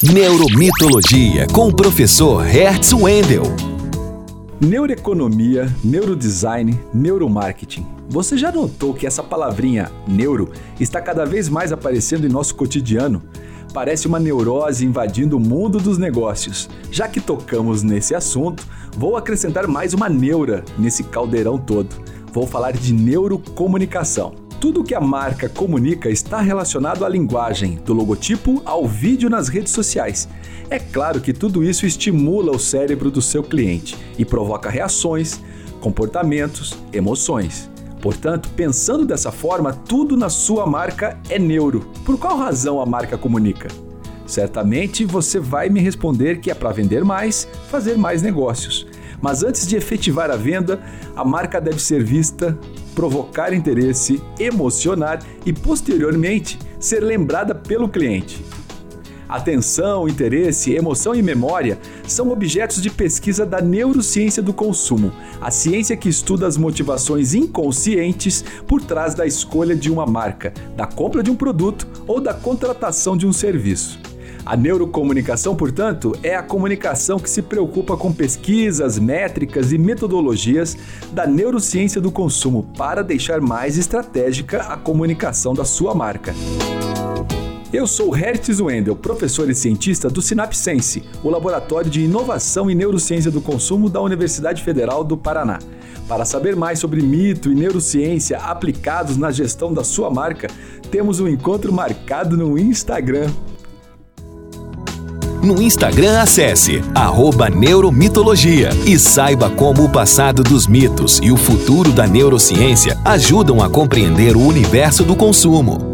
Neuromitologia com o professor Hertz Wendel. Neuroeconomia, neurodesign, neuromarketing. Você já notou que essa palavrinha neuro está cada vez mais aparecendo em nosso cotidiano? Parece uma neurose invadindo o mundo dos negócios. Já que tocamos nesse assunto, vou acrescentar mais uma neura nesse caldeirão todo. Vou falar de neurocomunicação. Tudo que a marca comunica está relacionado à linguagem, do logotipo ao vídeo nas redes sociais. É claro que tudo isso estimula o cérebro do seu cliente e provoca reações, comportamentos, emoções. Portanto, pensando dessa forma, tudo na sua marca é neuro. Por qual razão a marca comunica? Certamente você vai me responder que é para vender mais, fazer mais negócios. Mas antes de efetivar a venda, a marca deve ser vista, provocar interesse, emocionar e, posteriormente, ser lembrada pelo cliente. Atenção, interesse, emoção e memória são objetos de pesquisa da neurociência do consumo, a ciência que estuda as motivações inconscientes por trás da escolha de uma marca, da compra de um produto ou da contratação de um serviço. A neurocomunicação, portanto, é a comunicação que se preocupa com pesquisas, métricas e metodologias da neurociência do consumo para deixar mais estratégica a comunicação da sua marca. Eu sou Hertz Wendel, professor e cientista do Sinapsense, o laboratório de inovação e neurociência do consumo da Universidade Federal do Paraná. Para saber mais sobre mito e neurociência aplicados na gestão da sua marca, temos um encontro marcado no Instagram. No Instagram, acesse Neuromitologia e saiba como o passado dos mitos e o futuro da neurociência ajudam a compreender o universo do consumo.